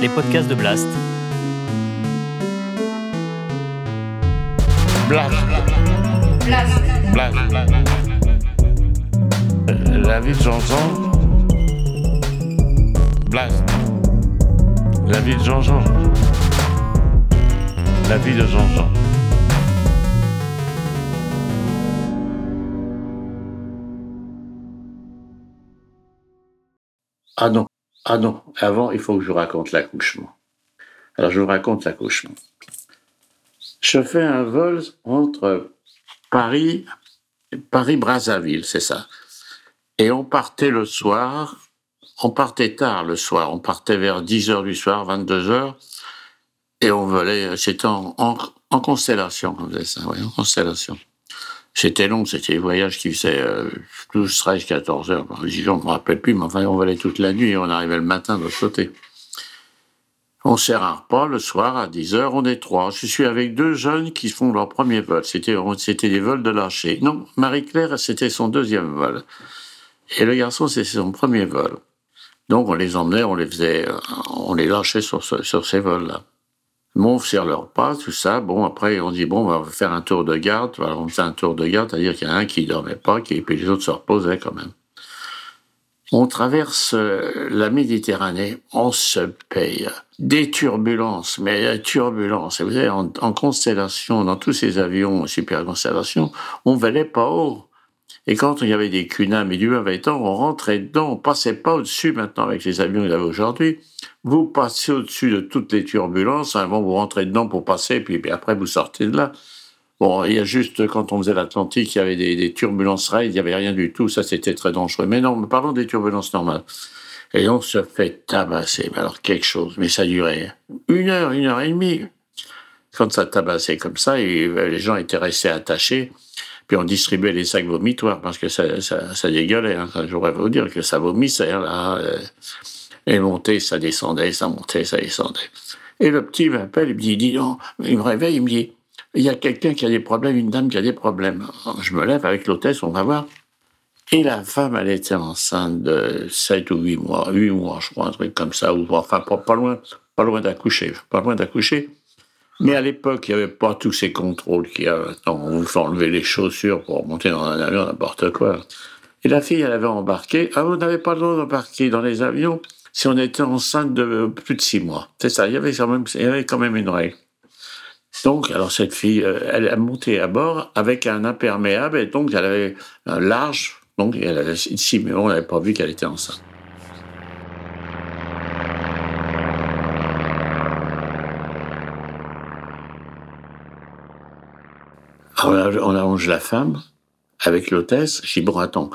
les podcasts de Blast. Blast. Blast. La vie de Jean-Jean. Blast. La vie de Jean-Jean. La vie de Jean-Jean. Ah non, ah non, avant, il faut que je vous raconte l'accouchement. Alors, je vous raconte l'accouchement. Je fais un vol entre Paris, Paris-Brazzaville, c'est ça. Et on partait le soir, on partait tard le soir, on partait vers 10 heures du soir, 22 heures, et on volait, c'était en, en, constellation, on faisait ça, oui, en constellation. C'était long, c'était des voyages qui faisaient 12, 13, 14 heures. Je ne me rappelle plus, mais enfin, on volait toute la nuit et on arrivait le matin de l'autre côté. On sert un repas le soir à 10 heures, on est trois. Je suis avec deux jeunes qui font leur premier vol. C'était, c'était des vols de lâcher. Non, Marie-Claire, c'était son deuxième vol. Et le garçon, c'était son premier vol. Donc, on les emmenait, on les faisait, on les lâchait sur, sur ces vols-là. Bon, on leur pas, tout ça. Bon, après, on dit, bon, on va faire un tour de garde. Alors, on fait un tour de garde, c'est-à-dire qu'il y a un qui dormait pas, et puis les autres se reposaient quand même. On traverse euh, la Méditerranée, on se paye des turbulences, mais la turbulence, vous savez, en, constellation, dans tous ces avions super constellation, on valait pas haut. Et quand il y avait des cunams et du mauvais temps, on rentrait dedans, on passait pas au-dessus maintenant avec les avions qu'il y avait aujourd'hui. Vous passez au-dessus de toutes les turbulences, avant vous rentrez dedans pour passer, puis, puis, après vous sortez de là. Bon, il y a juste quand on faisait l'Atlantique, il y avait des, turbulences raides, il n'y avait rien du tout, ça c'était très dangereux. Mais non, parlons des turbulences normales. Et on se fait tabasser, mais alors quelque chose, mais ça durait une heure, une heure et demie. Quand ça tabassait comme ça, et les gens étaient restés attachés. Puis on distribuait les sacs vomitoires parce que ça, ça, ça dégueulait. Hein. Je voudrais vous dire que ça vomissait. Là, euh, et montait, ça descendait, ça montait, ça descendait. Et le petit m'appelle, il me dit, dis donc, il me réveille, il me dit, il y a quelqu'un qui a des problèmes, une dame qui a des problèmes. je me lève avec l'hôtesse, on va voir. Et la femme, elle était enceinte de 7 ou 8 mois, 8 mois, je crois, un truc comme ça, ou enfin, pas, loin, pas loin d'accoucher, pas loin d'accoucher. Mais à l'époque, il n'y avait pas tous ces contrôles qu'il y a. On vous fait enlever les chaussures pour monter dans un avion, n'importe quoi. Et la fille, elle avait embarqué. Ah, on n'avait pas le droit d'embarquer dans les avions si on était enceinte de plus de six mois. C'est ça, il y avait quand même, une règle. Donc, alors cette fille, euh, elle a monté à bord avec un imperméable et donc elle avait un large, donc elle avait ici, mais on n'avait pas vu qu'elle était enceinte. on, allonge la femme avec l'hôtesse. Je dis, bon, attends,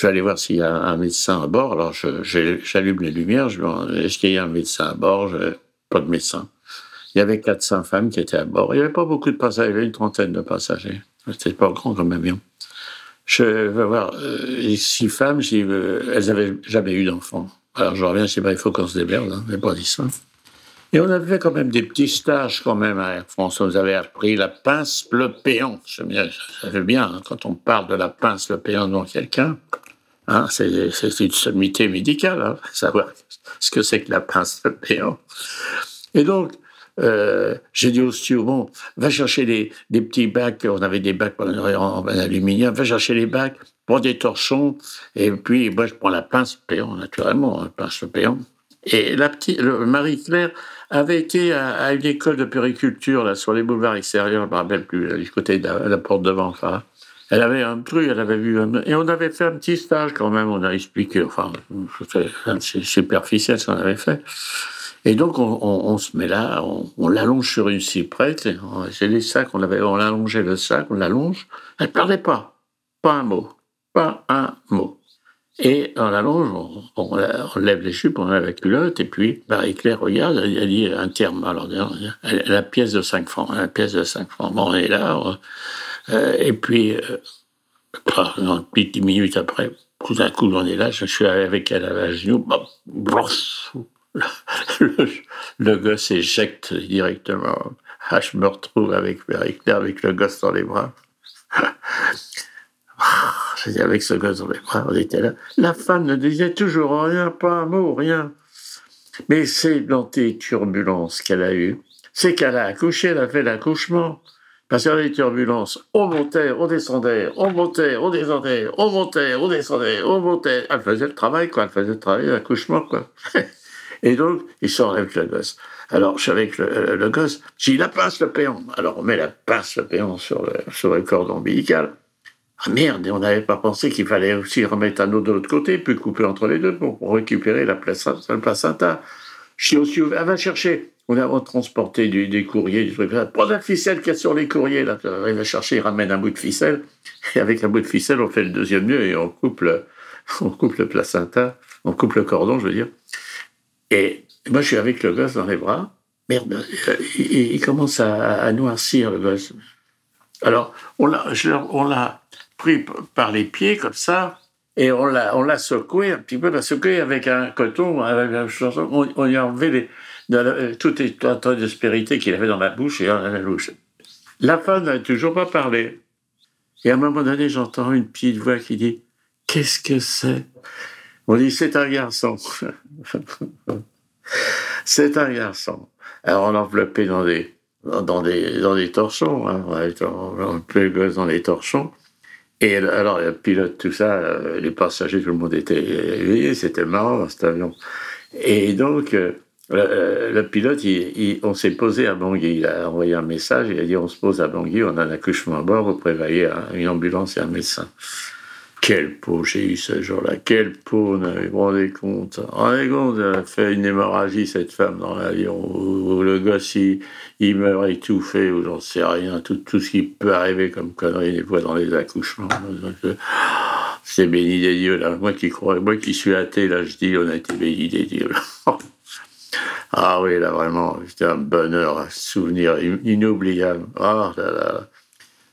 je vais aller voir s'il y a un médecin à bord. Alors, j'allume les lumières. Est-ce qu'il y a un médecin à bord? Pas de médecin. Il y avait 400 femmes qui étaient à bord. Il n'y avait pas beaucoup de passagers, il y avait une trentaine de passagers. C'était pas grand comme avion. Je vais voir euh, six femmes, euh, elles avaient jamais eu d'enfants. Alors je reviens, je dis, bah, il faut qu'on se démerde, hein, mais pas dit ça. Et on avait quand même des petits stages quand même à Air France. On nous avait appris la pince, le péon. Ça fait bien hein, quand on parle de la pince, le péon devant quelqu'un. Hein, c'est une sommité médicale, hein, savoir ce que c'est que la pince, le péon. Et donc, euh, j'ai dit au steward, bon, va chercher des, petits bacs, on avait des bacs en, aluminium, va chercher les bacs, prends des torchons, et puis moi je prends la pince, péon, naturellement, la pince, péon. Et la petite, Marie-Claire avait été à, une école de périculture là, sur les boulevards extérieurs, je me rappelle plus, du côté de la, porte devant. Enfin, elle avait un truc, elle avait vu. et on avait fait un petit stage quand même, on a expliqué, enfin, c'est superficiel ce qu'on avait fait. Et donc, on, se met là, on, l'allonge sur une cyprette, c'est les sacs, on, avait, on allongeait le sac, on l'allonge. Elle ne parlait pas, pas un mot, pas un mot. Et on allonge, on, lève les jupes, on lève la culotte, et puis Marie-Claire regarde, elle, dit un terme, la pièce de 5 francs, la pièce de 5 francs. Bon, on est là, euh, et puis, euh, non, 10 minutes après, tout d'un coup, on est là, je suis avec elle à la genou, le, le gosse éjecte directement. Ah, je me retrouve avec avec le gosse dans les bras. avec ce gosse dans les bras, on était là. La femme ne disait toujours rien, pas un mot, rien. Mais c'est l'anti-turbulence qu'elle a eue. C'est qu'elle a accouché, elle a fait l'accouchement. Parce qu'il y avait des turbulences. On montait, on descendait, on montait, on descendait, on montait, on descendait, on montait. Elle faisait le travail, quoi. Elle faisait le travail, l'accouchement, quoi. Et donc, il sort avec le gosse. Alors, je suis avec le, le gosse. J'ai la pince, le péon. Alors, on met la pince, le péon sur le, sur le cordon ombilical. Ah merde, et on n'avait pas pensé qu'il fallait aussi remettre un autre de l'autre côté, puis couper entre les deux pour récupérer la placenta. Le placenta. Je suis aussi, elle va chercher. On a transporté du, des courriers, du truc. Prends la ficelle qu'il y a sur les courriers. Là. Il va chercher, il ramène un bout de ficelle. Et avec un bout de ficelle, on fait le deuxième nœud et on coupe le, on coupe le placenta, on coupe le cordon, je veux dire. Et moi, je suis avec le gosse dans les bras. Merde, il, il commence à, noircir, le gosse. Alors, on l'a, on pris par les pieds, comme ça, et on l'a, on secoué un petit peu, l'a secoué avec un coton. On, on y a enlevé les, la, tout les tas d'aspérité qu'il avait dans la bouche et dans la bouche. La femme n'a toujours pas parlé. Et à un moment donné, j'entends une petite voix qui dit Qu'est-ce que c'est? On dit C'est un garçon. c'est un garçon. Alors on l'enveloppait dans des, dans des, dans des torchons. Hein. On le gosse dans les torchons. Et alors, le pilote, tout ça, les passagers, tout le monde était éveillé, c'était marrant cet avion. Et donc, le, le pilote, il, il, on s'est posé à Bangui. Il a envoyé un message, il a dit on se pose à Bangui, on a un accouchement à bord, vous prévoyez une ambulance et un médecin. Quelle peau j'ai eu ce jour-là, quelle peau, vous vous rendez compte rendez compte, elle a fait une hémorragie, cette femme, dans l'avion, où le gosse, il, meurt étouffé, ou j'en sais rien, tout, ce qui peut arriver comme connerie, des fois, dans les accouchements. C'est béni des dieux, là. Moi qui crois, moi qui suis athée, là, je dis, on a été béni des dieux. ah oui, là, vraiment, c'était un bonheur, un souvenir inoubliable. Ah là là.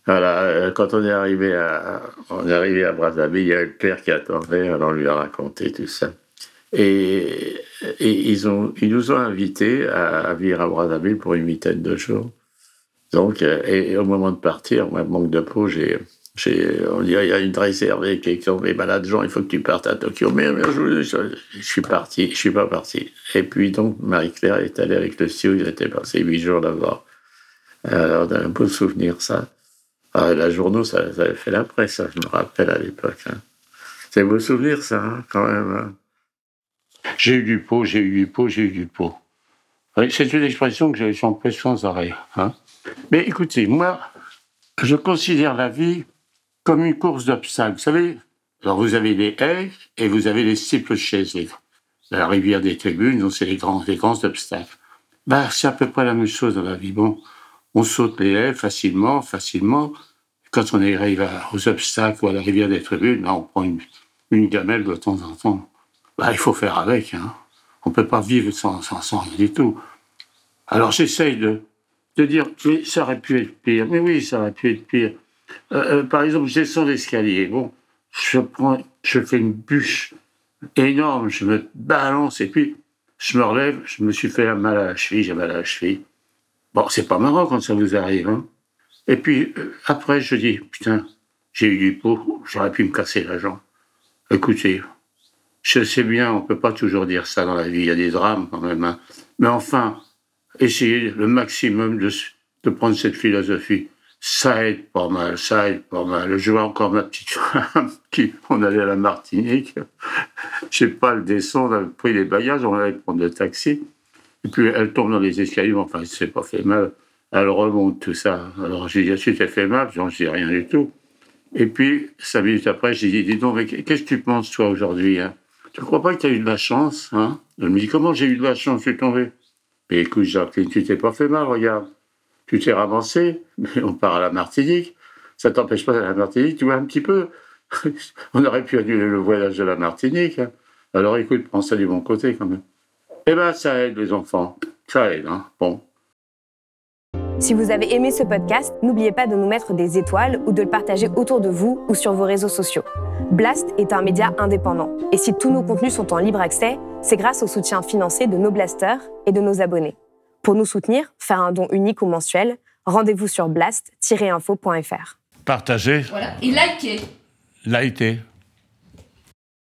Voilà, quand on est arrivé à, on est arrivé à Brazzaville, il y a le père qui attendait, alors on lui a raconté tout ça. Et, ils, ont, ils nous ont invités à, à vivre à Brazzaville pour une vingtaine de jours. Donc, et, et, au moment de partir, moi, manque de peau, j'ai, on dit, il y a une réserve qui est tombée malade, Jean, il faut que tu partes à Tokyo. Mais, mais je, je, je, suis parti, je suis pas parti. Et puis, donc, Marie-Claire est allée avec le CEO, ils étaient passés huit jours là-bas. Alors, un beau souvenir, ça. Ah, la journaux, ça, ça avait fait la presse, ça, je me rappelle à l'époque. Hein. C'est beau souvenir, ça, hein, quand même. Hein. J'ai eu du pot, j'ai eu du pot, j'ai eu du pot. C'est une expression que j'emploie sans arrêt. Hein. Mais écoutez, moi, je considère la vie comme une course d'obstacles. Vous savez, alors vous avez les haies et vous avez les steeple chaises. La rivière des tribunes, donc c'est les grands, les grands obstacles. Bah, c'est à peu près la même chose dans la vie. Bon, on saute les haies facilement, facilement. Quand on arrive aux obstacles ou à la rivière des tribunes, là, on prend une, gamelle de temps en temps. Bah, il faut faire avec. Hein. On peut pas vivre sans, sans, sans rien du tout. Alors j'essaye de, de dire, ça aurait pu être pire. Mais oui, ça aurait pu être pire. Euh, euh, par exemple, je descends l'escalier. Bon, je prends, je fais une bûche énorme, je me balance et puis je me relève. Je me suis fait mal à la cheville, j'ai mal à la cheville. Bon, c'est pas marrant quand ça vous arrive. Hein. Et puis euh, après, je dis, putain, j'ai eu du pot, j'aurais pu me casser la jambe. Écoutez, je sais bien, on peut pas toujours dire ça dans la vie, il y a des drames quand même. Hein. Mais enfin, essayez le maximum de prendre cette philosophie. Ça aide pas mal, ça aide pas mal. Je vois encore ma petite femme qui, on allait à la Martinique. Je sais pas le descendre, on a pris les bagages, on allait prendre le taxi. Et puis elle tombe dans les escaliers, enfin, elle s'est pas fait mal. Elle remonte tout ça. Alors j'ai dit, est-ce que tu fait mal Je dis rien du tout. Et puis, cinq minutes après, j'ai dit, dis donc, mais qu'est-ce que tu penses, toi, aujourd'hui hein? Tu ne crois pas que tu as eu de la chance hein? Elle me dit, comment j'ai eu de la chance Je suis tombé? Mais écoute, Jacques, tu t'es pas fait mal, regarde. Tu t'es ramassé, mais on part à la Martinique. Ça t'empêche pas d'aller à la Martinique, tu vois, un petit peu. on aurait pu annuler le voyage de la Martinique. Hein. Alors écoute, prends ça du bon côté quand même. Eh ben, ça aide les enfants. Ça aide, hein. Bon. Si vous avez aimé ce podcast, n'oubliez pas de nous mettre des étoiles ou de le partager autour de vous ou sur vos réseaux sociaux. Blast est un média indépendant. Et si tous nos contenus sont en libre accès, c'est grâce au soutien financier de nos blasters et de nos abonnés. Pour nous soutenir, faire un don unique ou mensuel, rendez-vous sur blast-info.fr. Partagez. Voilà. Et likez. Likez.